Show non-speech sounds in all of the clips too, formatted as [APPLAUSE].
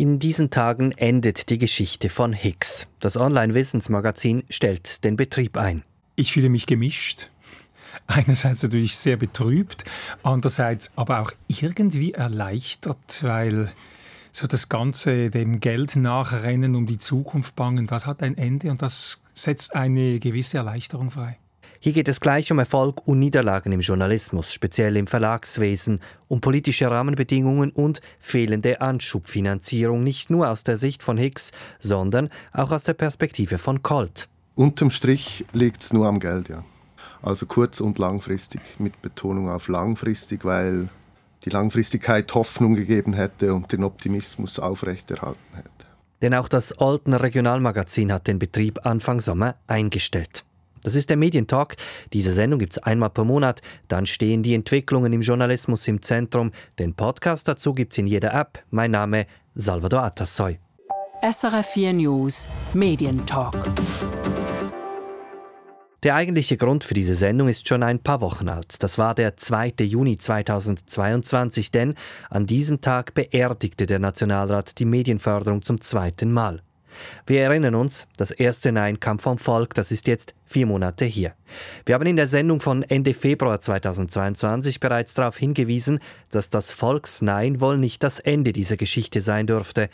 In diesen Tagen endet die Geschichte von Higgs. Das Online-Wissensmagazin stellt den Betrieb ein. Ich fühle mich gemischt. [LAUGHS] Einerseits natürlich sehr betrübt, andererseits aber auch irgendwie erleichtert, weil so das ganze dem Geld nachrennen, um die Zukunft bangen, das hat ein Ende und das setzt eine gewisse Erleichterung frei. Hier geht es gleich um Erfolg und Niederlagen im Journalismus, speziell im Verlagswesen, um politische Rahmenbedingungen und fehlende Anschubfinanzierung, nicht nur aus der Sicht von Hicks, sondern auch aus der Perspektive von Colt. Unterm Strich liegt es nur am Geld, ja. Also kurz- und langfristig, mit Betonung auf langfristig, weil die Langfristigkeit Hoffnung gegeben hätte und den Optimismus aufrechterhalten hätte. Denn auch das Oltener Regionalmagazin hat den Betrieb Anfang Sommer eingestellt. Das ist der Medientalk. Diese Sendung gibt es einmal pro Monat. Dann stehen die Entwicklungen im Journalismus im Zentrum. Den Podcast dazu gibt es in jeder App. Mein Name Salvador Atassoy. SRF 4 News Medientalk. Der eigentliche Grund für diese Sendung ist schon ein paar Wochen alt. Das war der 2. Juni 2022, denn an diesem Tag beerdigte der Nationalrat die Medienförderung zum zweiten Mal. Wir erinnern uns, das erste Nein kam vom Volk, das ist jetzt vier Monate hier. Wir haben in der Sendung von Ende Februar 2022 bereits darauf hingewiesen, dass das Volksnein wohl nicht das Ende dieser Geschichte sein dürfte.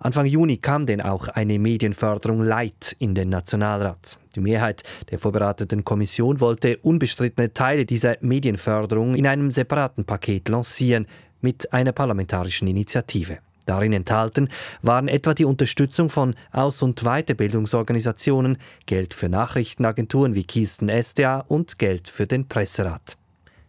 Anfang Juni kam denn auch eine Medienförderung Light in den Nationalrat. Die Mehrheit der vorbereiteten Kommission wollte unbestrittene Teile dieser Medienförderung in einem separaten Paket lancieren mit einer parlamentarischen Initiative. Darin enthalten waren etwa die Unterstützung von Aus- und Weiterbildungsorganisationen, Geld für Nachrichtenagenturen wie Kisten SDA und Geld für den Presserat.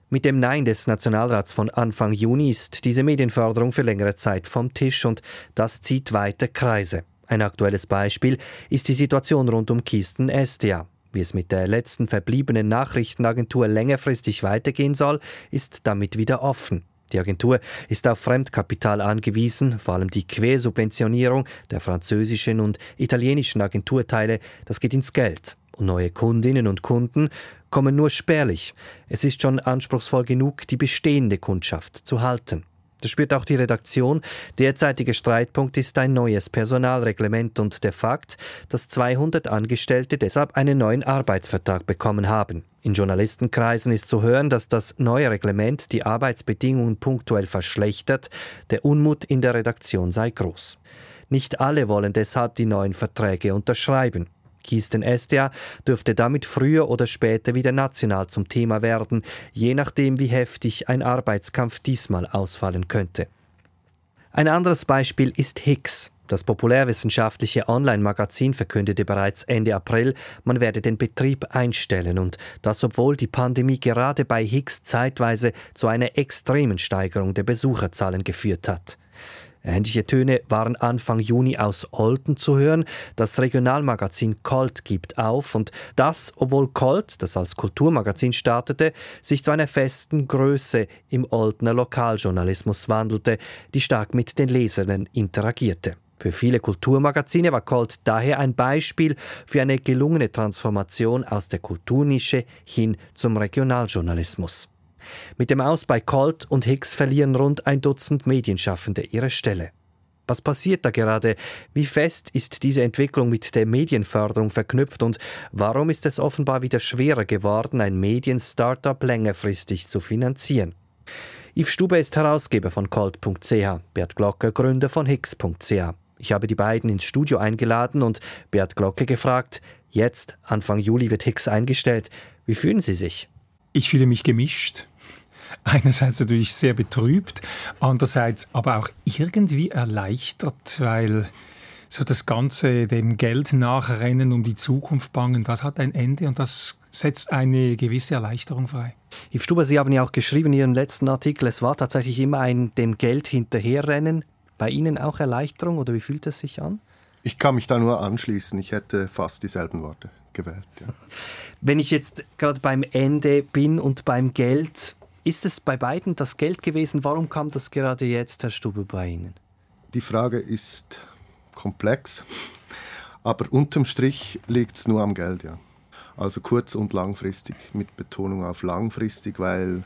Mit dem Nein des Nationalrats von Anfang Juni ist diese Medienförderung für längere Zeit vom Tisch und das zieht weiter Kreise. Ein aktuelles Beispiel ist die Situation rund um Kisten SDA. Wie es mit der letzten verbliebenen Nachrichtenagentur längerfristig weitergehen soll, ist damit wieder offen. Die Agentur ist auf Fremdkapital angewiesen, vor allem die Quersubventionierung der französischen und italienischen Agenturteile, das geht ins Geld. Und neue Kundinnen und Kunden kommen nur spärlich. Es ist schon anspruchsvoll genug, die bestehende Kundschaft zu halten. Das spürt auch die Redaktion. Derzeitiger Streitpunkt ist ein neues Personalreglement und der Fakt, dass 200 Angestellte deshalb einen neuen Arbeitsvertrag bekommen haben. In Journalistenkreisen ist zu hören, dass das neue Reglement die Arbeitsbedingungen punktuell verschlechtert. Der Unmut in der Redaktion sei groß. Nicht alle wollen deshalb die neuen Verträge unterschreiben. Kisten SDA dürfte damit früher oder später wieder national zum Thema werden, je nachdem, wie heftig ein Arbeitskampf diesmal ausfallen könnte. Ein anderes Beispiel ist Higgs. Das populärwissenschaftliche Online-Magazin verkündete bereits Ende April, man werde den Betrieb einstellen und das obwohl die Pandemie gerade bei Higgs zeitweise zu einer extremen Steigerung der Besucherzahlen geführt hat. Ähnliche Töne waren Anfang Juni aus Olten zu hören. Das Regionalmagazin Colt gibt auf und das, obwohl Colt, das als Kulturmagazin startete, sich zu einer festen Größe im Oltener Lokaljournalismus wandelte, die stark mit den Lesern interagierte. Für viele Kulturmagazine war Colt daher ein Beispiel für eine gelungene Transformation aus der Kulturnische hin zum Regionaljournalismus. Mit dem Aus bei Colt und Hicks verlieren rund ein Dutzend Medienschaffende ihre Stelle. Was passiert da gerade? Wie fest ist diese Entwicklung mit der Medienförderung verknüpft und warum ist es offenbar wieder schwerer geworden, ein Medien-Startup längerfristig zu finanzieren? Yves Stube ist Herausgeber von Colt.ch, Bert Glocke Gründer von Hicks.ch. Ich habe die beiden ins Studio eingeladen und Bert Glocke gefragt, jetzt, Anfang Juli, wird Hicks eingestellt. Wie fühlen Sie sich? Ich fühle mich gemischt. [LAUGHS] Einerseits natürlich sehr betrübt, andererseits aber auch irgendwie erleichtert, weil so das ganze dem Geld nachrennen, um die Zukunft bangen, das hat ein Ende und das setzt eine gewisse Erleichterung frei. Yves Stuber, Sie haben ja auch geschrieben in Ihrem letzten Artikel, es war tatsächlich immer ein dem Geld hinterherrennen. Bei Ihnen auch Erleichterung oder wie fühlt es sich an? Ich kann mich da nur anschließen. Ich hätte fast dieselben Worte gewählt. Ja. [LAUGHS] Wenn ich jetzt gerade beim Ende bin und beim Geld, ist es bei beiden das Geld gewesen? Warum kam das gerade jetzt, Herr Stube, bei Ihnen? Die Frage ist komplex, aber unterm Strich liegt es nur am Geld, ja. Also kurz- und langfristig, mit Betonung auf langfristig, weil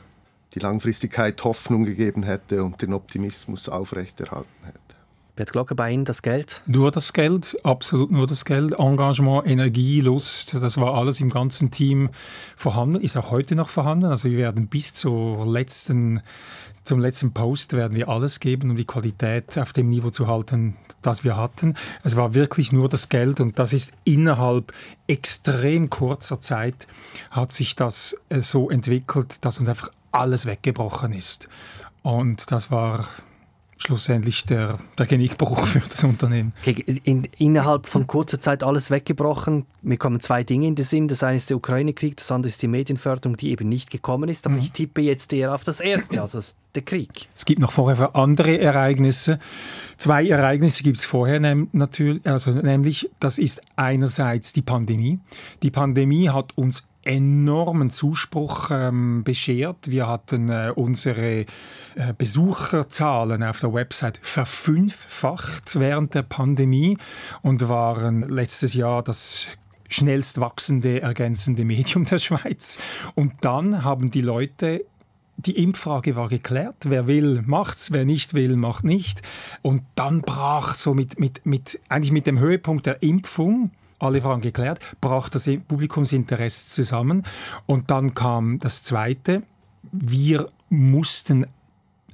die Langfristigkeit Hoffnung gegeben hätte und den Optimismus aufrechterhalten hätte. Wird Glocke bei Ihnen das Geld? Nur das Geld, absolut nur das Geld. Engagement, Energie, Lust, das war alles im ganzen Team vorhanden, ist auch heute noch vorhanden. Also wir werden bis zur letzten zum letzten Post werden wir alles geben, um die Qualität auf dem Niveau zu halten, das wir hatten. Es war wirklich nur das Geld und das ist innerhalb extrem kurzer Zeit hat sich das äh, so entwickelt, dass uns einfach alles weggebrochen ist. Und das war schlussendlich der, der Genickbruch [LAUGHS] für das Unternehmen. In, innerhalb von kurzer Zeit alles weggebrochen. Mir kommen zwei Dinge in den Sinn. Das eine ist der Ukraine-Krieg, das andere ist die Medienförderung, die eben nicht gekommen ist. Aber mhm. ich tippe jetzt eher auf das erste, also der Krieg. Es gibt noch vorher andere Ereignisse. Zwei Ereignisse gibt es vorher natürlich, also nämlich das ist einerseits die Pandemie. Die Pandemie hat uns enormen Zuspruch ähm, beschert. Wir hatten äh, unsere äh, Besucherzahlen auf der Website verfünffacht während der Pandemie und waren letztes Jahr das schnellst wachsende ergänzende Medium der Schweiz. Und dann haben die Leute die Impffrage war geklärt. Wer will, macht's. Wer nicht will, macht nicht. Und dann brach so mit, mit, mit, eigentlich mit dem Höhepunkt der Impfung alle Fragen geklärt, brach das Publikumsinteresse zusammen. Und dann kam das Zweite. Wir mussten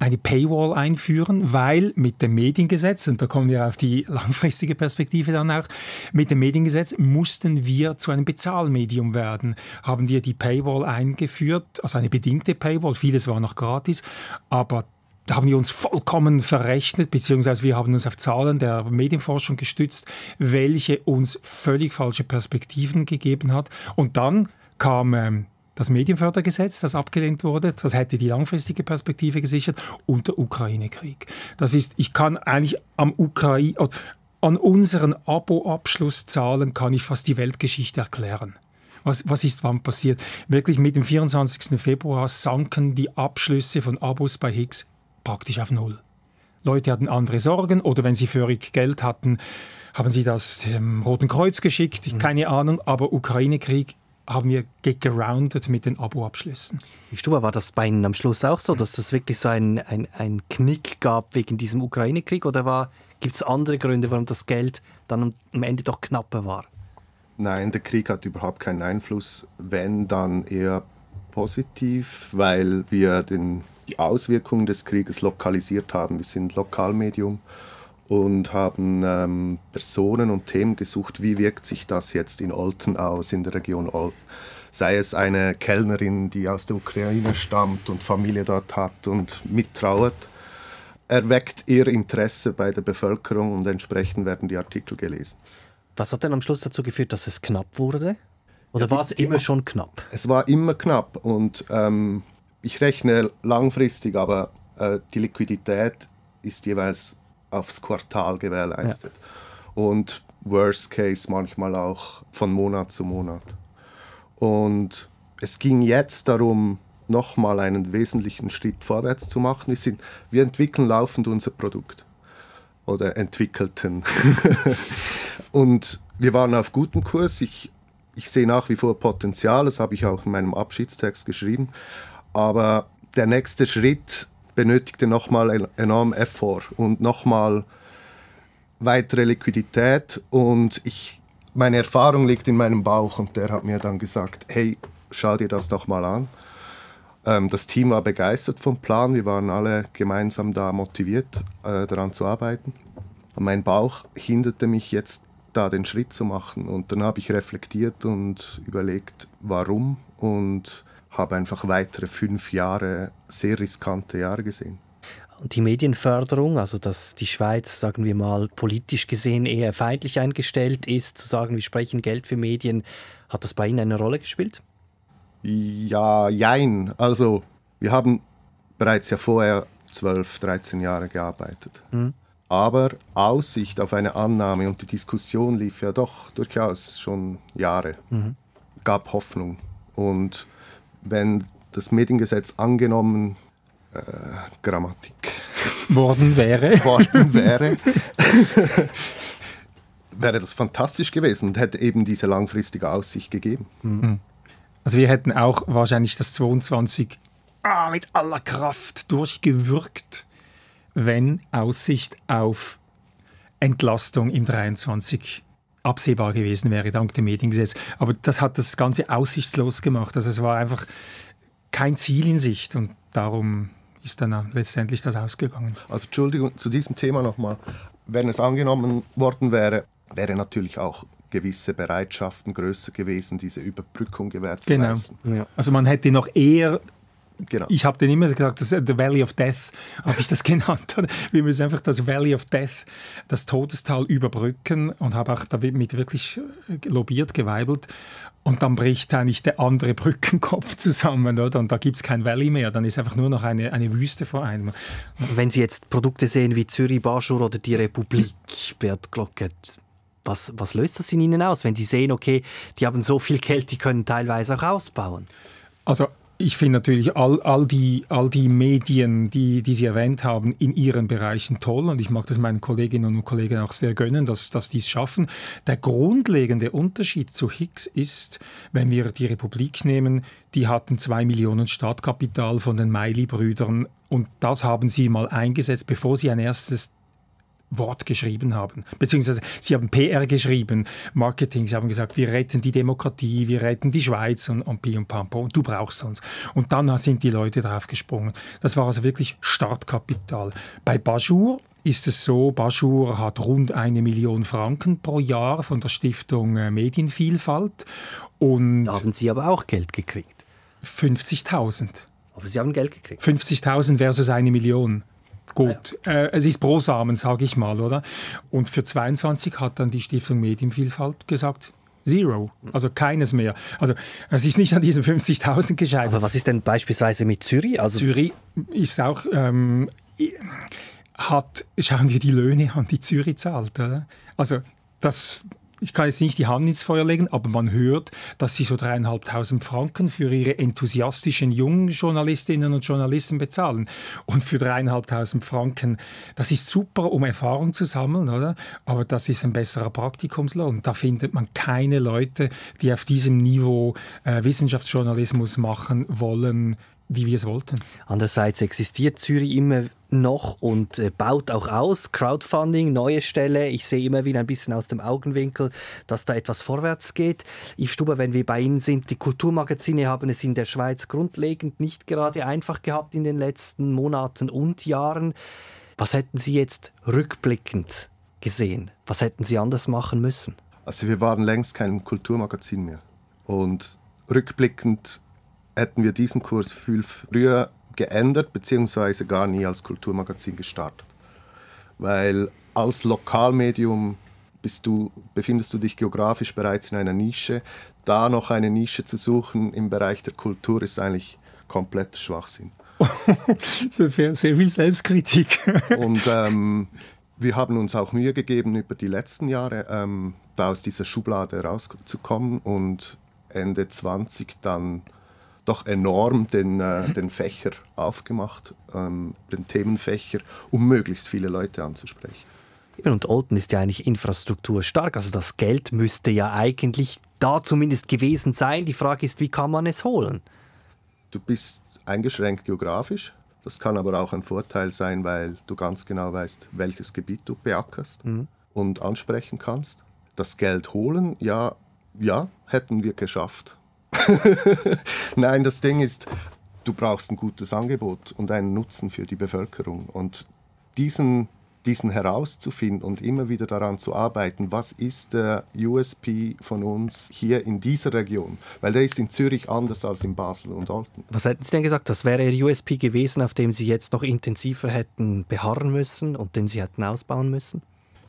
eine Paywall einführen, weil mit dem Mediengesetz, und da kommen wir auf die langfristige Perspektive dann auch, mit dem Mediengesetz mussten wir zu einem Bezahlmedium werden. Haben wir die Paywall eingeführt, also eine bedingte Paywall, vieles war noch gratis, aber da haben wir uns vollkommen verrechnet, beziehungsweise wir haben uns auf Zahlen der Medienforschung gestützt, welche uns völlig falsche Perspektiven gegeben hat. Und dann kam ähm, das Medienfördergesetz, das abgelehnt wurde, das hätte die langfristige Perspektive gesichert und der Ukraine-Krieg. Das ist, ich kann eigentlich am Ukraine, an unseren Abo-Abschlusszahlen kann ich fast die Weltgeschichte erklären. Was, was ist wann passiert? Wirklich mit dem 24. Februar sanken die Abschlüsse von Abos bei Higgs praktisch auf Null. Leute hatten andere Sorgen oder wenn sie föhrig Geld hatten, haben sie das dem Roten Kreuz geschickt, mhm. keine Ahnung, aber Ukraine-Krieg haben wir gegroundet mit den Abo-Abschlüssen. Stuber, war das bei Ihnen am Schluss auch so, dass das wirklich so ein, ein, ein Knick gab wegen diesem Ukraine-Krieg oder gibt es andere Gründe, warum das Geld dann am Ende doch knapper war? Nein, der Krieg hat überhaupt keinen Einfluss, wenn dann eher positiv, weil wir den die Auswirkungen des Krieges lokalisiert haben. Wir sind Lokalmedium und haben ähm, Personen und Themen gesucht, wie wirkt sich das jetzt in Olten aus, in der Region Olten. Sei es eine Kellnerin, die aus der Ukraine stammt und Familie dort hat und mittrauert, erweckt ihr Interesse bei der Bevölkerung und entsprechend werden die Artikel gelesen. Was hat denn am Schluss dazu geführt, dass es knapp wurde? Oder war es immer schon knapp? Es war immer knapp und ähm, ich rechne langfristig, aber äh, die Liquidität ist jeweils aufs Quartal gewährleistet. Ja. Und Worst Case manchmal auch von Monat zu Monat. Und es ging jetzt darum, nochmal einen wesentlichen Schritt vorwärts zu machen. Wir, sind, wir entwickeln laufend unser Produkt oder entwickelten. [LAUGHS] und wir waren auf gutem Kurs. Ich, ich sehe nach wie vor Potenzial, das habe ich auch in meinem Abschiedstext geschrieben. Aber der nächste Schritt benötigte nochmal enorm Effort und nochmal weitere Liquidität. Und ich, meine Erfahrung liegt in meinem Bauch und der hat mir dann gesagt, hey, schau dir das doch mal an. Ähm, das Team war begeistert vom Plan, wir waren alle gemeinsam da motiviert, äh, daran zu arbeiten. Und mein Bauch hinderte mich jetzt da den Schritt zu machen. Und dann habe ich reflektiert und überlegt, warum und habe einfach weitere fünf Jahre sehr riskante Jahre gesehen. Und die Medienförderung, also dass die Schweiz, sagen wir mal, politisch gesehen eher feindlich eingestellt ist, zu sagen, wir sprechen Geld für Medien, hat das bei Ihnen eine Rolle gespielt? Ja, jein. Also wir haben bereits ja vorher 12, 13 Jahre gearbeitet. Mhm. Aber Aussicht auf eine Annahme und die Diskussion lief ja doch durchaus schon Jahre. Mhm. Gab Hoffnung. Und wenn das Mediengesetz angenommen äh, Grammatik worden wäre, [LAUGHS] worden wäre wäre das fantastisch gewesen und hätte eben diese langfristige Aussicht gegeben. Mhm. Also wir hätten auch wahrscheinlich das 22 ah, mit aller Kraft durchgewürgt, wenn Aussicht auf Entlastung im 23 absehbar gewesen wäre dank dem Mediengesetz. Aber das hat das Ganze aussichtslos gemacht. Also es war einfach kein Ziel in Sicht und darum ist dann letztendlich das ausgegangen. Also Entschuldigung, zu diesem Thema nochmal. Wenn es angenommen worden wäre, wäre natürlich auch gewisse Bereitschaften größer gewesen, diese Überbrückung gewährt zu genau. leisten. Ja. Also man hätte noch eher Genau. Ich habe den immer gesagt, das The Valley of Death [LAUGHS] habe ich das genannt. Wir müssen einfach das Valley of Death, das Todestal überbrücken und habe auch damit wirklich lobiert, geweibelt. Und dann bricht eigentlich der andere Brückenkopf [LAUGHS] zusammen, oder? Und da gibt es kein Valley mehr, dann ist einfach nur noch eine, eine Wüste vor einem. Wenn Sie jetzt Produkte sehen wie Zürich, Baschur oder die Republik, Bert Glocket, was, was löst das in Ihnen aus, wenn Sie sehen, okay, die haben so viel Geld, die können teilweise auch ausbauen? Also ich finde natürlich all, all, die, all die Medien, die, die Sie erwähnt haben, in ihren Bereichen toll und ich mag das meinen Kolleginnen und Kollegen auch sehr gönnen, dass, dass die es schaffen. Der grundlegende Unterschied zu Higgs ist, wenn wir die Republik nehmen, die hatten zwei Millionen Startkapital von den Miley-Brüdern und das haben sie mal eingesetzt, bevor sie ein erstes Wort geschrieben haben. Beziehungsweise sie haben PR geschrieben, Marketing. Sie haben gesagt, wir retten die Demokratie, wir retten die Schweiz und, und Pi und Pampo und du brauchst uns. Und dann sind die Leute drauf gesprungen. Das war also wirklich Startkapital. Bei Bajur ist es so, Bajur hat rund eine Million Franken pro Jahr von der Stiftung äh, Medienvielfalt. Und da haben Sie aber auch Geld gekriegt. 50.000. Aber Sie haben Geld gekriegt. 50.000 versus eine Million. Gut, ja. äh, es ist pro Samen, sage ich mal, oder? Und für 22 hat dann die Stiftung Medienvielfalt gesagt, Zero, also keines mehr. Also es ist nicht an diesen 50.000 gescheitert. Aber was ist denn beispielsweise mit Zürich? Also Zürich ist auch ähm, hat, schauen wir die Löhne an, die Zürich zahlt, oder? Also das ich kann jetzt nicht die Hand ins Feuer legen, aber man hört, dass sie so dreieinhalbtausend Franken für ihre enthusiastischen jungen Journalistinnen und Journalisten bezahlen. Und für dreieinhalbtausend Franken, das ist super, um Erfahrung zu sammeln, oder? Aber das ist ein besserer Praktikumslohn. Da findet man keine Leute, die auf diesem Niveau äh, Wissenschaftsjournalismus machen wollen, wie wir es wollten. Andererseits existiert Zürich immer noch und äh, baut auch aus. Crowdfunding, neue Stelle. Ich sehe immer wieder ein bisschen aus dem Augenwinkel, dass da etwas vorwärts geht. Yves Stuber, wenn wir bei Ihnen sind, die Kulturmagazine haben es in der Schweiz grundlegend nicht gerade einfach gehabt in den letzten Monaten und Jahren. Was hätten Sie jetzt rückblickend gesehen? Was hätten Sie anders machen müssen? Also wir waren längst kein Kulturmagazin mehr. Und rückblickend hätten wir diesen Kurs viel früher geändert, beziehungsweise gar nie als Kulturmagazin gestartet. Weil als Lokalmedium bist du, befindest du dich geografisch bereits in einer Nische. Da noch eine Nische zu suchen im Bereich der Kultur ist eigentlich komplett Schwachsinn. [LAUGHS] sehr, sehr viel Selbstkritik. [LAUGHS] Und ähm, wir haben uns auch Mühe gegeben, über die letzten Jahre ähm, da aus dieser Schublade rauszukommen und Ende 20 dann doch enorm den, äh, den Fächer aufgemacht, ähm, den Themenfächer, um möglichst viele Leute anzusprechen. Und Olten ist ja eigentlich infrastrukturstark, also das Geld müsste ja eigentlich da zumindest gewesen sein. Die Frage ist, wie kann man es holen? Du bist eingeschränkt geografisch. Das kann aber auch ein Vorteil sein, weil du ganz genau weißt, welches Gebiet du beackerst mhm. und ansprechen kannst. Das Geld holen, ja, ja, hätten wir geschafft. [LAUGHS] Nein, das Ding ist, du brauchst ein gutes Angebot und einen Nutzen für die Bevölkerung. Und diesen, diesen herauszufinden und immer wieder daran zu arbeiten, was ist der USP von uns hier in dieser Region? Weil der ist in Zürich anders als in Basel und Olten. Was hätten Sie denn gesagt, das wäre Ihr USP gewesen, auf dem Sie jetzt noch intensiver hätten beharren müssen und den Sie hätten ausbauen müssen?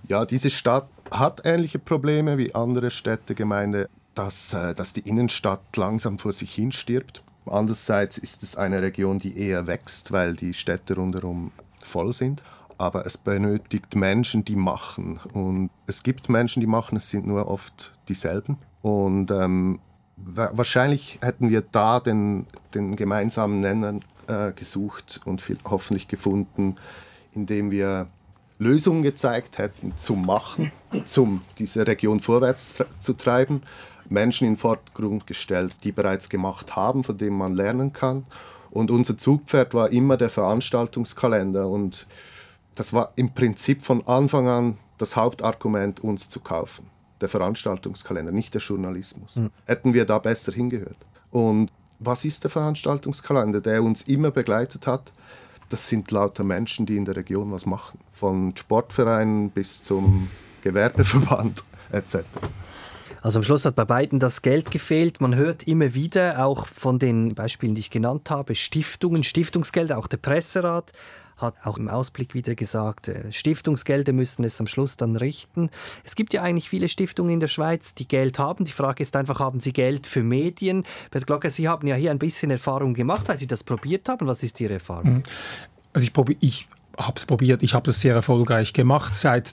Ja, diese Stadt hat ähnliche Probleme wie andere Städte, Gemeinde dass, äh, dass die Innenstadt langsam vor sich hin stirbt. Andererseits ist es eine Region, die eher wächst, weil die Städte rundherum voll sind. Aber es benötigt Menschen, die machen. Und es gibt Menschen, die machen, es sind nur oft dieselben. Und ähm, wahrscheinlich hätten wir da den, den gemeinsamen Nenner äh, gesucht und viel, hoffentlich gefunden, indem wir Lösungen gezeigt hätten zum Machen, um diese Region vorwärts zu treiben, Menschen in den Vordergrund gestellt, die bereits gemacht haben, von denen man lernen kann. Und unser Zugpferd war immer der Veranstaltungskalender. Und das war im Prinzip von Anfang an das Hauptargument, uns zu kaufen. Der Veranstaltungskalender, nicht der Journalismus. Mhm. Hätten wir da besser hingehört. Und was ist der Veranstaltungskalender, der uns immer begleitet hat? Das sind lauter Menschen, die in der Region was machen. Von Sportvereinen bis zum Gewerbeverband [LAUGHS] etc. Also am Schluss hat bei beiden das Geld gefehlt. Man hört immer wieder, auch von den Beispielen, die ich genannt habe, Stiftungen, Stiftungsgelder, auch der Presserat hat auch im Ausblick wieder gesagt, äh, Stiftungsgelder müssen es am Schluss dann richten. Es gibt ja eigentlich viele Stiftungen in der Schweiz, die Geld haben. Die Frage ist einfach, haben sie Geld für Medien? Bert Glocker, Sie haben ja hier ein bisschen Erfahrung gemacht, weil Sie das probiert haben. Was ist Ihre Erfahrung? Mhm. Also ich, ich habe es probiert, ich habe das sehr erfolgreich gemacht seit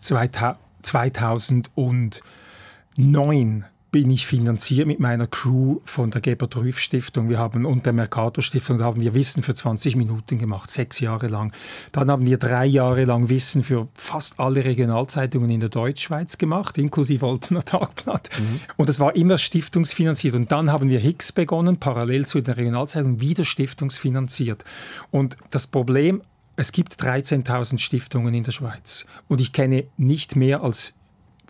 2009 bin ich finanziert mit meiner Crew von der Gebert Rüff Stiftung. Wir haben und der Mercator Stiftung, da haben wir Wissen für 20 Minuten gemacht, sechs Jahre lang. Dann haben wir drei Jahre lang Wissen für fast alle Regionalzeitungen in der Deutschschweiz gemacht, inklusive Oltener Tagblatt. Mhm. Und das war immer stiftungsfinanziert. Und dann haben wir Hicks begonnen, parallel zu den Regionalzeitungen, wieder stiftungsfinanziert. Und das Problem es gibt 13.000 Stiftungen in der Schweiz und ich kenne nicht mehr als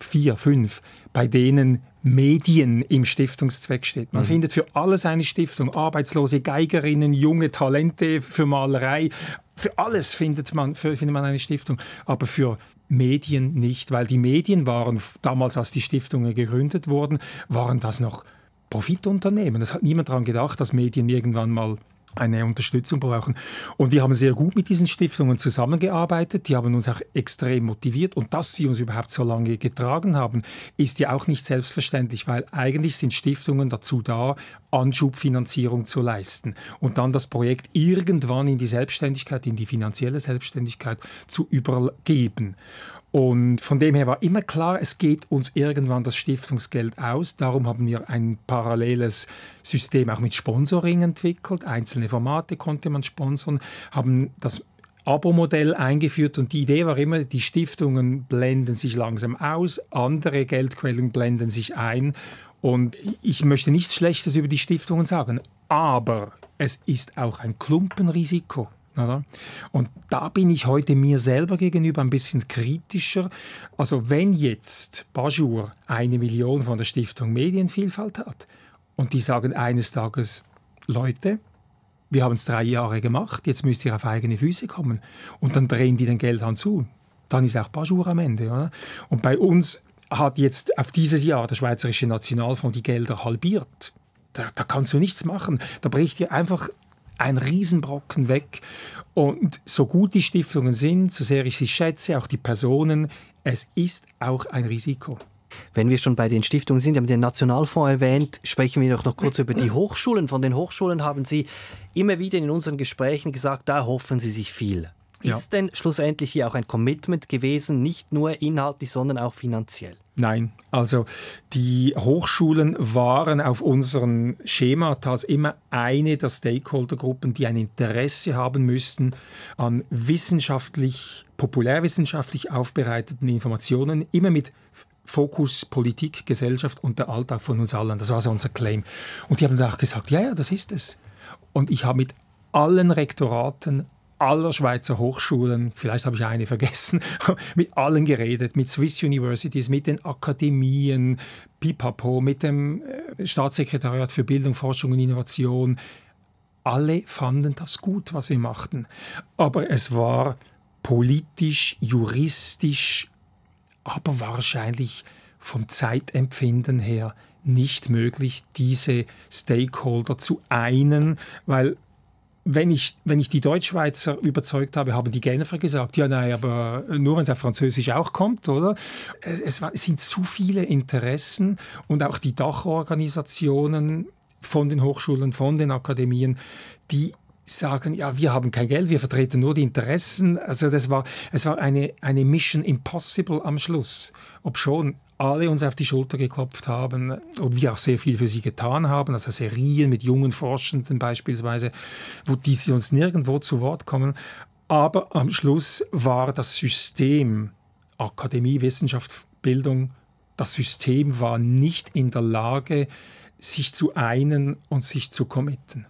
vier, fünf, bei denen Medien im Stiftungszweck steht. Man mhm. findet für alles eine Stiftung, arbeitslose Geigerinnen, junge Talente für Malerei, für alles findet man, für, findet man eine Stiftung, aber für Medien nicht, weil die Medien waren damals, als die Stiftungen gegründet wurden, waren das noch Profitunternehmen. Das hat niemand daran gedacht, dass Medien irgendwann mal eine Unterstützung brauchen. Und wir haben sehr gut mit diesen Stiftungen zusammengearbeitet. Die haben uns auch extrem motiviert. Und dass sie uns überhaupt so lange getragen haben, ist ja auch nicht selbstverständlich, weil eigentlich sind Stiftungen dazu da, Anschubfinanzierung zu leisten und dann das Projekt irgendwann in die Selbstständigkeit, in die finanzielle Selbstständigkeit zu übergeben. Und von dem her war immer klar, es geht uns irgendwann das Stiftungsgeld aus. Darum haben wir ein paralleles System auch mit Sponsoring entwickelt. Einzelne Formate konnte man sponsern, haben das Abo-Modell eingeführt und die Idee war immer, die Stiftungen blenden sich langsam aus, andere Geldquellen blenden sich ein und ich möchte nichts Schlechtes über die Stiftungen sagen, aber es ist auch ein Klumpenrisiko. Oder? Und da bin ich heute mir selber gegenüber ein bisschen kritischer. Also wenn jetzt Bajur eine Million von der Stiftung Medienvielfalt hat und die sagen eines Tages, Leute, wir haben es drei Jahre gemacht, jetzt müsst ihr auf eigene Füße kommen. Und dann drehen die den Geldhahn zu. Dann ist auch Bajur am Ende. Oder? Und bei uns hat jetzt auf dieses Jahr der Schweizerische Nationalfonds die Gelder halbiert. Da, da kannst du nichts machen. Da bricht dir einfach ein Riesenbrocken weg. Und so gut die Stiftungen sind, so sehr ich sie schätze, auch die Personen, es ist auch ein Risiko. Wenn wir schon bei den Stiftungen sind, haben den Nationalfonds erwähnt, sprechen wir doch noch kurz über die Hochschulen. Von den Hochschulen haben Sie immer wieder in unseren Gesprächen gesagt, da hoffen Sie sich viel. Ja. Ist denn schlussendlich hier auch ein Commitment gewesen, nicht nur inhaltlich, sondern auch finanziell? Nein, also die Hochschulen waren auf unseren Schematas immer eine der Stakeholdergruppen, die ein Interesse haben müssten an wissenschaftlich, populärwissenschaftlich aufbereiteten Informationen, immer mit Fokus Politik, Gesellschaft und der Alltag von uns allen. Das war so unser Claim. Und die haben dann auch gesagt, ja, ja, das ist es. Und ich habe mit allen Rektoraten aller Schweizer Hochschulen, vielleicht habe ich eine vergessen, [LAUGHS] mit allen geredet, mit Swiss Universities, mit den Akademien, Pipapo, mit dem äh, Staatssekretariat für Bildung, Forschung und Innovation. Alle fanden das gut, was wir machten. Aber es war politisch, juristisch, aber wahrscheinlich vom Zeitempfinden her nicht möglich, diese Stakeholder zu einen, weil wenn ich, wenn ich die Deutschschweizer überzeugt habe, haben die Genfer gesagt, ja, nein, aber nur wenn es auf Französisch auch kommt, oder? Es, es sind zu viele Interessen und auch die Dachorganisationen von den Hochschulen, von den Akademien, die sagen, ja, wir haben kein Geld, wir vertreten nur die Interessen. Also das war, es war eine, eine Mission impossible am Schluss. Ob schon alle uns auf die Schulter geklopft haben und wir auch sehr viel für sie getan haben, also Serien mit jungen Forschenden beispielsweise, wo diese uns nirgendwo zu Wort kommen. Aber am Schluss war das System Akademie, Wissenschaft, Bildung, das System war nicht in der Lage, sich zu einen und sich zu committen.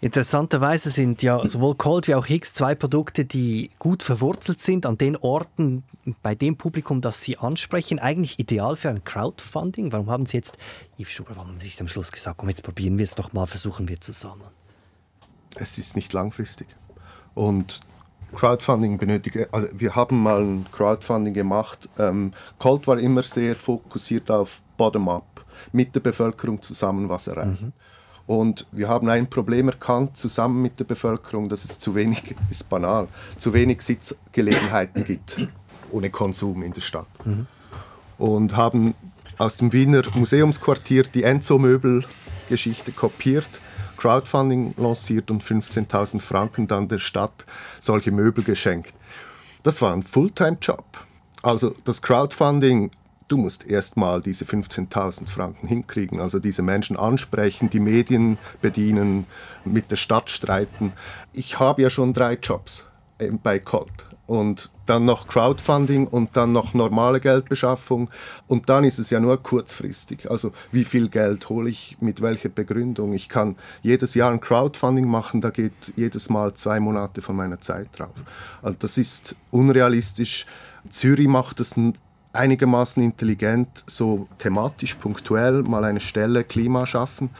Interessanterweise sind ja sowohl Colt wie auch Higgs zwei Produkte, die gut verwurzelt sind an den Orten, bei dem Publikum, das sie ansprechen. Eigentlich ideal für ein Crowdfunding. Warum haben Sie jetzt, Yves Schuber, warum haben Sie sich am Schluss gesagt, komm, jetzt probieren wir es doch mal, versuchen wir zusammen? Es ist nicht langfristig. Und Crowdfunding benötigt, also wir haben mal ein Crowdfunding gemacht. Ähm, Colt war immer sehr fokussiert auf Bottom-up, mit der Bevölkerung zusammen was erreichen. Mhm. Und wir haben ein Problem erkannt, zusammen mit der Bevölkerung, dass es zu wenig, ist banal, zu wenig Sitzgelegenheiten gibt ohne Konsum in der Stadt. Mhm. Und haben aus dem Wiener Museumsquartier die Enzo-Möbel-Geschichte kopiert, Crowdfunding lanciert und 15.000 Franken dann der Stadt solche Möbel geschenkt. Das war ein Fulltime-Job. Also das Crowdfunding du musst erstmal diese 15.000 Franken hinkriegen, also diese Menschen ansprechen, die Medien bedienen, mit der Stadt streiten. Ich habe ja schon drei Jobs bei Colt und dann noch Crowdfunding und dann noch normale Geldbeschaffung und dann ist es ja nur kurzfristig. Also wie viel Geld hole ich mit welcher Begründung? Ich kann jedes Jahr ein Crowdfunding machen, da geht jedes Mal zwei Monate von meiner Zeit drauf. Also das ist unrealistisch. Zürich macht es einigermaßen intelligent, so thematisch, punktuell mal eine Stelle Klima schaffen.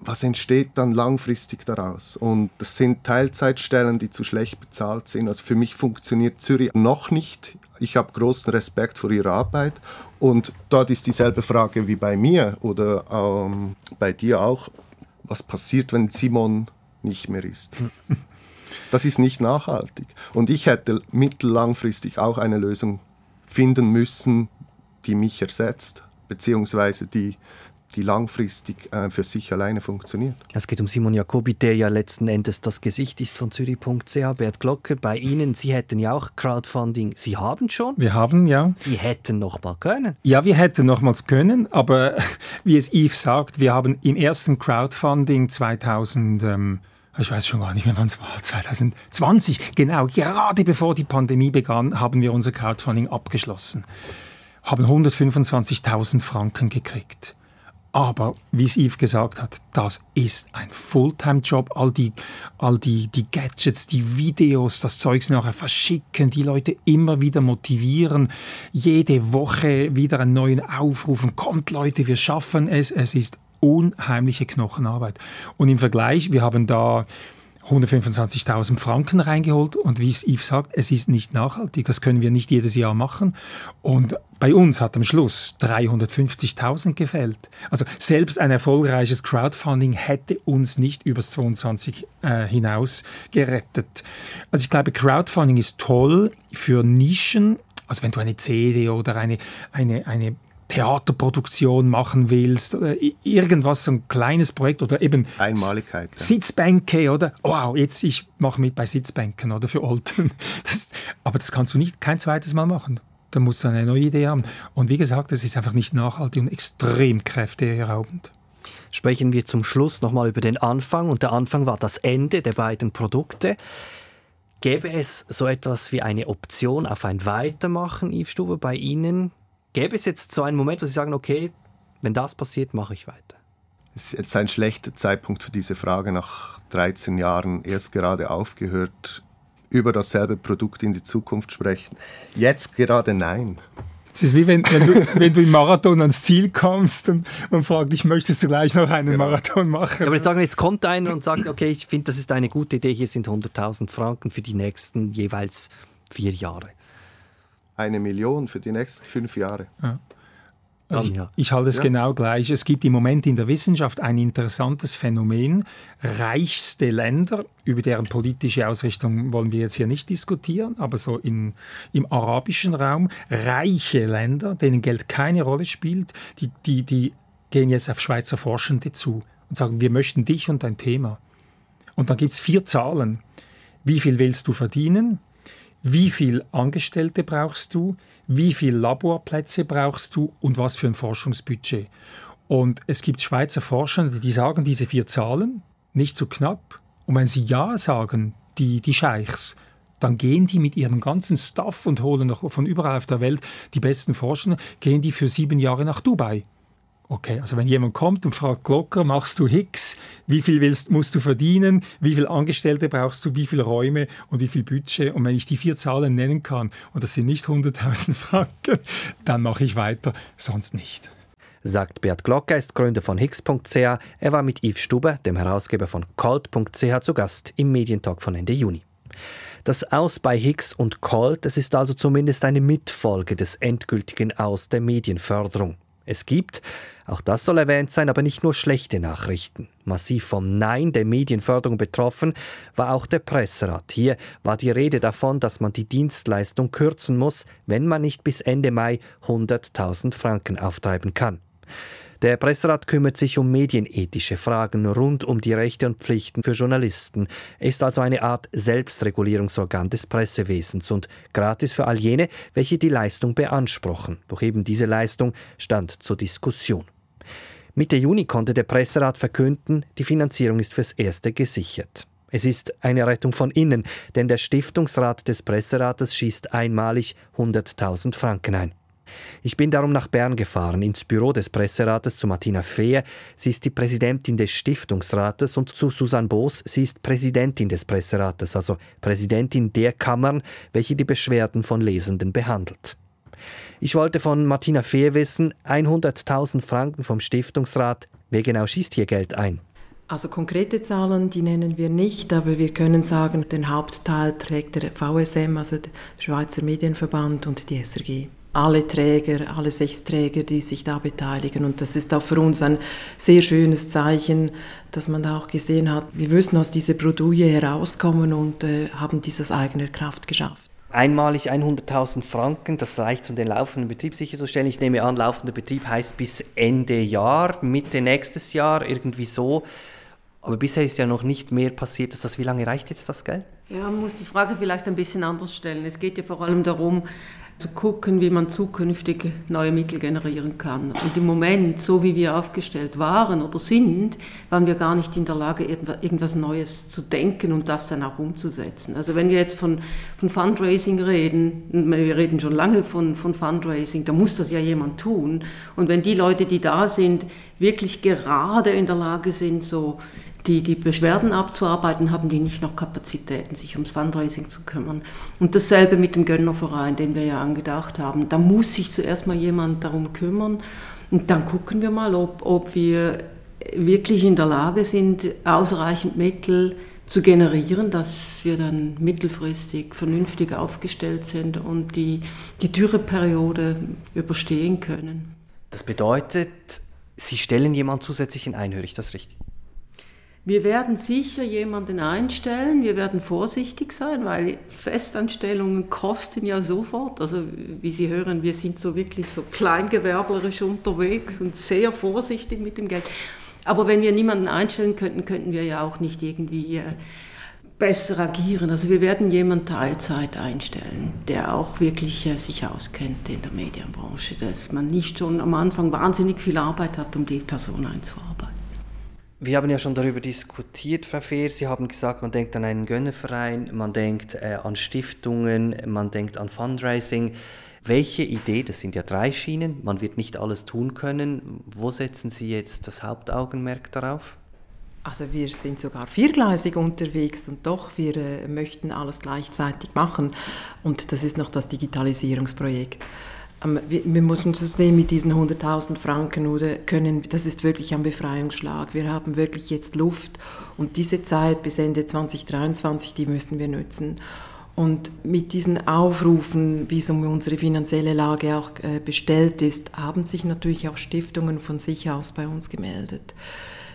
Was entsteht dann langfristig daraus? Und das sind Teilzeitstellen, die zu schlecht bezahlt sind. Also für mich funktioniert Zürich noch nicht. Ich habe großen Respekt vor ihrer Arbeit. Und dort ist dieselbe Frage wie bei mir oder ähm, bei dir auch. Was passiert, wenn Simon nicht mehr ist? [LAUGHS] Das ist nicht nachhaltig. Und ich hätte mittellangfristig auch eine Lösung finden müssen, die mich ersetzt, beziehungsweise die, die langfristig äh, für sich alleine funktioniert. Es geht um Simon Jacobi, der ja letzten Endes das Gesicht ist von Zürich.ch. Bert Glocker, bei Ihnen, Sie hätten ja auch Crowdfunding. Sie haben schon? Wir haben, ja. Sie hätten noch mal können? Ja, wir hätten nochmals können, aber [LAUGHS] wie es Yves sagt, wir haben im ersten Crowdfunding 2000... Ähm, ich weiß schon gar nicht mehr, wann es war, 2020, genau, gerade bevor die Pandemie begann, haben wir unser Crowdfunding abgeschlossen, haben 125.000 Franken gekriegt. Aber wie es Yves gesagt hat, das ist ein Fulltime-Job. All die, all die, die Gadgets, die Videos, das Zeugs nachher verschicken, die Leute immer wieder motivieren, jede Woche wieder einen neuen Aufrufen. Kommt Leute, wir schaffen es. Es ist unheimliche Knochenarbeit. Und im Vergleich, wir haben da 125.000 Franken reingeholt und wie es Yves sagt, es ist nicht nachhaltig, das können wir nicht jedes Jahr machen. Und bei uns hat am Schluss 350.000 gefällt. Also selbst ein erfolgreiches Crowdfunding hätte uns nicht übers 22 äh, hinaus gerettet. Also ich glaube, Crowdfunding ist toll für Nischen, also wenn du eine CD oder eine, eine, eine Theaterproduktion machen willst oder irgendwas, so ein kleines Projekt oder eben Einmaligkeit. Ja. Sitzbänke oder wow, jetzt ich mache mit bei Sitzbänken oder für Olten. [LAUGHS] Das, aber das kannst du nicht kein zweites Mal machen. Da musst du eine neue Idee haben. Und wie gesagt, das ist einfach nicht nachhaltig und extrem kräfteraubend. Sprechen wir zum Schluss nochmal über den Anfang. Und der Anfang war das Ende der beiden Produkte. Gäbe es so etwas wie eine Option auf ein Weitermachen, Yves Stube, bei Ihnen? Gäbe es jetzt so einen Moment, wo Sie sagen, okay, wenn das passiert, mache ich weiter? Es ist jetzt ein schlechter Zeitpunkt für diese Frage. Nach 13 Jahren erst gerade aufgehört, über dasselbe Produkt in die Zukunft sprechen. Jetzt gerade nein. Es ist wie wenn, wenn, du, [LAUGHS] wenn du im Marathon ans Ziel kommst und man fragt dich, möchtest du gleich noch einen genau. Marathon machen? Ja, aber jetzt sagen, jetzt kommt einer und sagt, okay, ich finde, das ist eine gute Idee, hier sind 100.000 Franken für die nächsten jeweils vier Jahre eine Million für die nächsten fünf Jahre. Ja. Also ich, ich, halte es ja. genau gleich. Es gibt im Moment in der Wissenschaft ein interessantes Phänomen. Reichste Länder, über deren politische Ausrichtung wollen wir jetzt hier nicht diskutieren, aber so in, im arabischen Raum, reiche Länder, denen Geld keine Rolle spielt, die, die, die gehen jetzt auf Schweizer Forschende zu und sagen, wir möchten dich und dein Thema. Und dann gibt es vier Zahlen. Wie viel willst du verdienen? Wie viele Angestellte brauchst du, wie viele Laborplätze brauchst du und was für ein Forschungsbudget. Und es gibt Schweizer Forscher, die sagen diese vier Zahlen, nicht zu so knapp. Und wenn sie Ja sagen, die, die Scheichs, dann gehen die mit ihrem ganzen Staff und holen noch von überall auf der Welt die besten Forscher, gehen die für sieben Jahre nach Dubai Okay, also wenn jemand kommt und fragt Glocker, machst du Hicks, wie viel willst, musst du verdienen, wie viele Angestellte brauchst du, wie viele Räume und wie viel Budget und wenn ich die vier Zahlen nennen kann und das sind nicht 100.000 [LAUGHS] Franken, dann mache ich weiter, sonst nicht. Sagt Bert Glocker, ist Gründer von Hicks.ch. Er war mit Yves Stuber, dem Herausgeber von Colt.ch, zu Gast im Medientalk von Ende Juni. Das Aus bei Hicks und Colt, das ist also zumindest eine Mitfolge des endgültigen Aus der Medienförderung. Es gibt, auch das soll erwähnt sein, aber nicht nur schlechte Nachrichten. Massiv vom Nein der Medienförderung betroffen war auch der Presserat. Hier war die Rede davon, dass man die Dienstleistung kürzen muss, wenn man nicht bis Ende Mai 100.000 Franken auftreiben kann. Der Presserat kümmert sich um medienethische Fragen rund um die Rechte und Pflichten für Journalisten. Er ist also eine Art Selbstregulierungsorgan des Pressewesens und gratis für all jene, welche die Leistung beanspruchen. Doch eben diese Leistung stand zur Diskussion. Mitte Juni konnte der Presserat verkünden, die Finanzierung ist fürs Erste gesichert. Es ist eine Rettung von innen, denn der Stiftungsrat des Presserates schießt einmalig 100.000 Franken ein. Ich bin darum nach Bern gefahren, ins Büro des Presserates zu Martina Fehr. Sie ist die Präsidentin des Stiftungsrates und zu Susanne Boos. Sie ist Präsidentin des Presserates, also Präsidentin der Kammern, welche die Beschwerden von Lesenden behandelt. Ich wollte von Martina Fehr wissen, 100.000 Franken vom Stiftungsrat, wer genau schießt hier Geld ein? Also konkrete Zahlen, die nennen wir nicht, aber wir können sagen, den Hauptteil trägt der VSM, also der Schweizer Medienverband und die SRG alle Träger, alle sechs Träger, die sich da beteiligen. Und das ist auch für uns ein sehr schönes Zeichen, dass man da auch gesehen hat, wir müssen aus dieser Bredouille herauskommen und äh, haben dies aus eigener Kraft geschafft. Einmalig 100.000 Franken, das reicht, um den laufenden Betrieb sicherzustellen. Ich nehme an, laufender Betrieb heißt bis Ende Jahr, Mitte nächstes Jahr, irgendwie so. Aber bisher ist ja noch nicht mehr passiert. Das, wie lange reicht jetzt das Geld? Ja, man muss die Frage vielleicht ein bisschen anders stellen. Es geht ja vor allem darum, zu gucken, wie man zukünftig neue Mittel generieren kann. Und im Moment, so wie wir aufgestellt waren oder sind, waren wir gar nicht in der Lage, irgendwas Neues zu denken und das dann auch umzusetzen. Also wenn wir jetzt von, von Fundraising reden, wir reden schon lange von, von Fundraising, da muss das ja jemand tun. Und wenn die Leute, die da sind, wirklich gerade in der Lage sind, so die die Beschwerden abzuarbeiten, haben die nicht noch Kapazitäten, sich ums Fundraising zu kümmern. Und dasselbe mit dem Gönnerverein, den wir ja angedacht haben. Da muss sich zuerst mal jemand darum kümmern und dann gucken wir mal, ob, ob wir wirklich in der Lage sind, ausreichend Mittel zu generieren, dass wir dann mittelfristig vernünftig aufgestellt sind und die, die Dürreperiode überstehen können. Das bedeutet, Sie stellen jemanden zusätzlichen ein, höre ich das richtig? Wir werden sicher jemanden einstellen, wir werden vorsichtig sein, weil Festanstellungen kosten ja sofort. Also wie Sie hören, wir sind so wirklich so kleingewerblerisch unterwegs und sehr vorsichtig mit dem Geld. Aber wenn wir niemanden einstellen könnten, könnten wir ja auch nicht irgendwie äh, besser agieren. Also wir werden jemanden Teilzeit einstellen, der auch wirklich äh, sich auskennt in der Medienbranche, dass man nicht schon am Anfang wahnsinnig viel Arbeit hat, um die Person einzuarbeiten. Wir haben ja schon darüber diskutiert, Frau Fehr. Sie haben gesagt, man denkt an einen Gönnerverein, man denkt äh, an Stiftungen, man denkt an Fundraising. Welche Idee, das sind ja drei Schienen, man wird nicht alles tun können. Wo setzen Sie jetzt das Hauptaugenmerk darauf? Also wir sind sogar viergleisig unterwegs und doch, wir äh, möchten alles gleichzeitig machen. Und das ist noch das Digitalisierungsprojekt. Wir, müssen uns nehmen mit diesen 100.000 Franken oder können, das ist wirklich ein Befreiungsschlag. Wir haben wirklich jetzt Luft und diese Zeit bis Ende 2023, die müssen wir nutzen. Und mit diesen Aufrufen, wie es um unsere finanzielle Lage auch äh, bestellt ist, haben sich natürlich auch Stiftungen von sich aus bei uns gemeldet.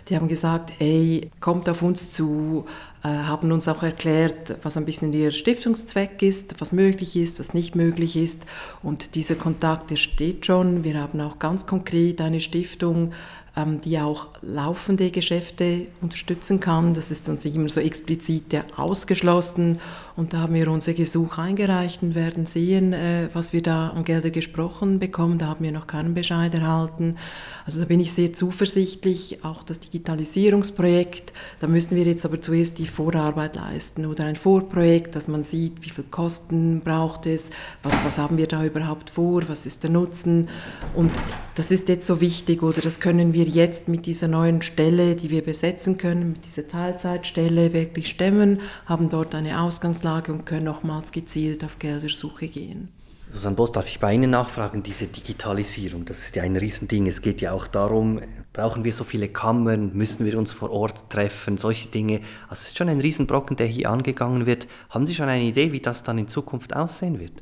Die haben gesagt, ey, kommt auf uns zu, äh, haben uns auch erklärt, was ein bisschen ihr Stiftungszweck ist, was möglich ist, was nicht möglich ist. Und dieser Kontakt, der steht schon. Wir haben auch ganz konkret eine Stiftung, ähm, die auch laufende Geschäfte unterstützen kann. Das ist uns immer so explizit ausgeschlossen. Und da haben wir unser Gesuch eingereicht und werden sehen, äh, was wir da an Gelder gesprochen bekommen. Da haben wir noch keinen Bescheid erhalten. Also da bin ich sehr zuversichtlich. Auch das Digitalisierungsprojekt, da müssen wir jetzt aber zuerst die Vorarbeit leisten oder ein Vorprojekt, dass man sieht, wie viel Kosten braucht es, was, was haben wir da überhaupt vor, was ist der Nutzen. Und das ist jetzt so wichtig oder das können wir jetzt mit dieser neuen Stelle, die wir besetzen können, mit dieser Teilzeitstelle wirklich stemmen, haben dort eine Ausgangslage und können nochmals gezielt auf Geldersuche gehen. Susanne Boss, darf ich bei Ihnen nachfragen, diese Digitalisierung, das ist ja ein Riesending. Es geht ja auch darum, brauchen wir so viele Kammern, müssen wir uns vor Ort treffen, solche Dinge. Also es ist schon ein Riesenbrocken, der hier angegangen wird. Haben Sie schon eine Idee, wie das dann in Zukunft aussehen wird?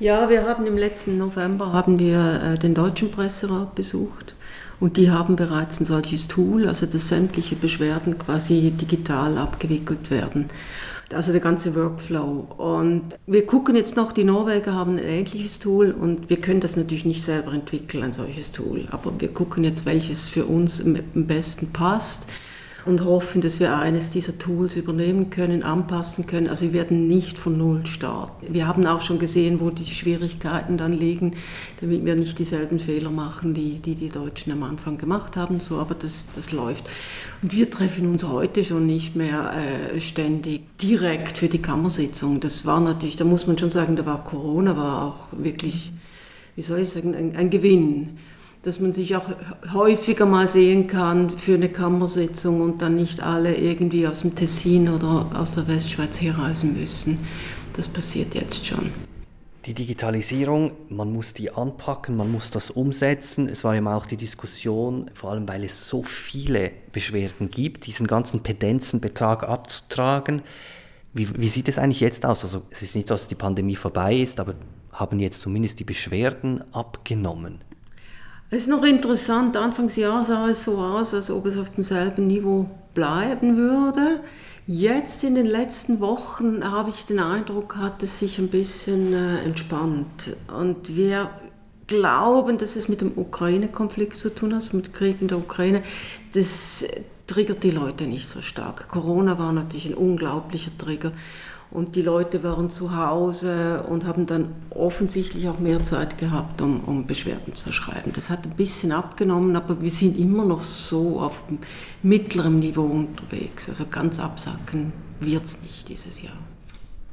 Ja, wir haben im letzten November haben wir äh, den Deutschen Presserat besucht und die haben bereits ein solches Tool, also dass sämtliche Beschwerden quasi digital abgewickelt werden also der ganze Workflow. Und wir gucken jetzt noch, die Norweger haben ein ähnliches Tool und wir können das natürlich nicht selber entwickeln, ein solches Tool. Aber wir gucken jetzt, welches für uns am besten passt und hoffen, dass wir eines dieser Tools übernehmen können, anpassen können. Also wir werden nicht von Null starten. Wir haben auch schon gesehen, wo die Schwierigkeiten dann liegen, damit wir nicht dieselben Fehler machen, die die, die Deutschen am Anfang gemacht haben. So, aber das, das läuft. Und wir treffen uns heute schon nicht mehr äh, ständig direkt für die Kammersitzung. Das war natürlich, da muss man schon sagen, da war Corona, war auch wirklich, wie soll ich sagen, ein, ein Gewinn dass man sich auch häufiger mal sehen kann für eine Kammersitzung und dann nicht alle irgendwie aus dem Tessin oder aus der Westschweiz herreisen müssen. Das passiert jetzt schon. Die Digitalisierung, man muss die anpacken, man muss das umsetzen. Es war immer auch die Diskussion, vor allem weil es so viele Beschwerden gibt, diesen ganzen Pedenzenbetrag abzutragen. Wie, wie sieht es eigentlich jetzt aus? Also es ist nicht, dass die Pandemie vorbei ist, aber haben jetzt zumindest die Beschwerden abgenommen? Es ist noch interessant, Anfangsjahr sah es so aus, als ob es auf demselben Niveau bleiben würde. Jetzt in den letzten Wochen habe ich den Eindruck, hat es sich ein bisschen äh, entspannt. Und wir glauben, dass es mit dem Ukraine-Konflikt zu tun hat, mit Krieg in der Ukraine. Das triggert die Leute nicht so stark. Corona war natürlich ein unglaublicher Trigger. Und die Leute waren zu Hause und haben dann offensichtlich auch mehr Zeit gehabt, um, um, Beschwerden zu schreiben. Das hat ein bisschen abgenommen, aber wir sind immer noch so auf mittlerem Niveau unterwegs. Also ganz absacken wird es nicht dieses Jahr.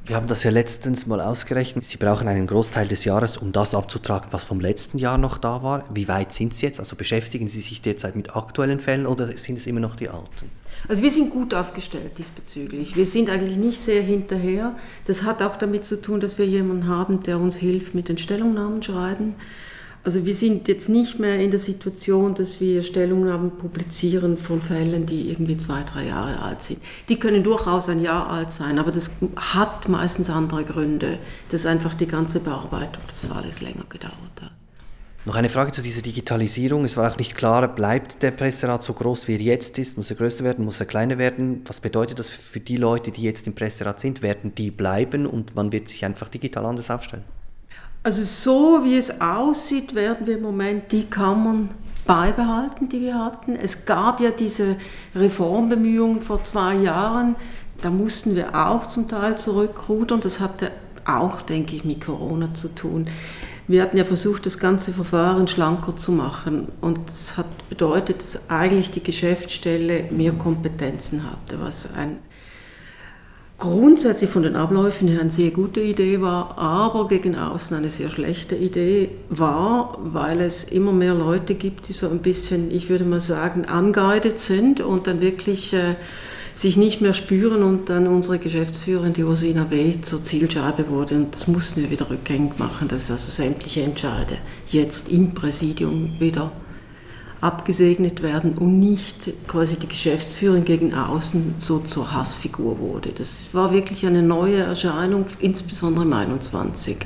Wir haben das ja letztens mal ausgerechnet. Sie brauchen einen Großteil des Jahres, um das abzutragen, was vom letzten Jahr noch da war. Wie weit sind Sie jetzt? Also beschäftigen Sie sich derzeit mit aktuellen Fällen oder sind es immer noch die alten? Also wir sind gut aufgestellt diesbezüglich. Wir sind eigentlich nicht sehr hinterher. Das hat auch damit zu tun, dass wir jemanden haben, der uns hilft mit den Stellungnahmen schreiben. Also wir sind jetzt nicht mehr in der Situation, dass wir Stellungnahmen publizieren von Fällen, die irgendwie zwei, drei Jahre alt sind. Die können durchaus ein Jahr alt sein, aber das hat meistens andere Gründe, dass einfach die ganze Bearbeitung des Falles länger gedauert hat. Noch eine Frage zu dieser Digitalisierung. Es war auch nicht klar, bleibt der Presserat so groß, wie er jetzt ist? Muss er größer werden? Muss er kleiner werden? Was bedeutet das für die Leute, die jetzt im Presserat sind? Werden die bleiben und man wird sich einfach digital anders aufstellen? Also so wie es aussieht, werden wir im Moment die Kammern beibehalten, die wir hatten. Es gab ja diese Reformbemühungen vor zwei Jahren. Da mussten wir auch zum Teil zurückrudern. Das hatte auch, denke ich, mit Corona zu tun. Wir hatten ja versucht, das ganze Verfahren schlanker zu machen. Und das hat bedeutet, dass eigentlich die Geschäftsstelle mehr Kompetenzen hatte, was ein grundsätzlich von den Abläufen her eine sehr gute Idee war, aber gegen außen eine sehr schlechte Idee war, weil es immer mehr Leute gibt, die so ein bisschen, ich würde mal sagen, angeeidet sind und dann wirklich äh, sich nicht mehr spüren und dann unsere Geschäftsführerin, die Ursina W., zur Zielscheibe wurde. Und das mussten wir wieder rückgängig machen, dass also sämtliche Entscheide jetzt im Präsidium wieder abgesegnet werden und nicht quasi die Geschäftsführung gegen außen so zur Hassfigur wurde. Das war wirklich eine neue Erscheinung, insbesondere im 21.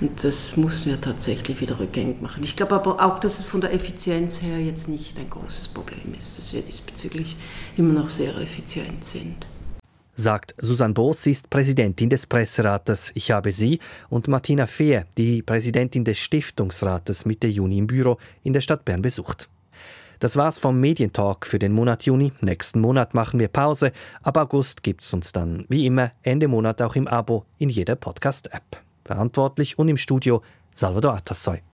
Und das mussten wir tatsächlich wieder rückgängig machen. Ich glaube aber auch, dass es von der Effizienz her jetzt nicht ein großes Problem ist, dass wir diesbezüglich immer noch sehr effizient sind sagt Susanne Boos, ist Präsidentin des Presserates Ich habe sie und Martina Fehr, die Präsidentin des Stiftungsrates Mitte Juni im Büro in der Stadt Bern besucht. Das war's vom Medientalk für den Monat Juni. Nächsten Monat machen wir Pause. Ab August gibt's uns dann, wie immer, Ende Monat auch im Abo in jeder Podcast-App. Verantwortlich und im Studio Salvador Atassoy.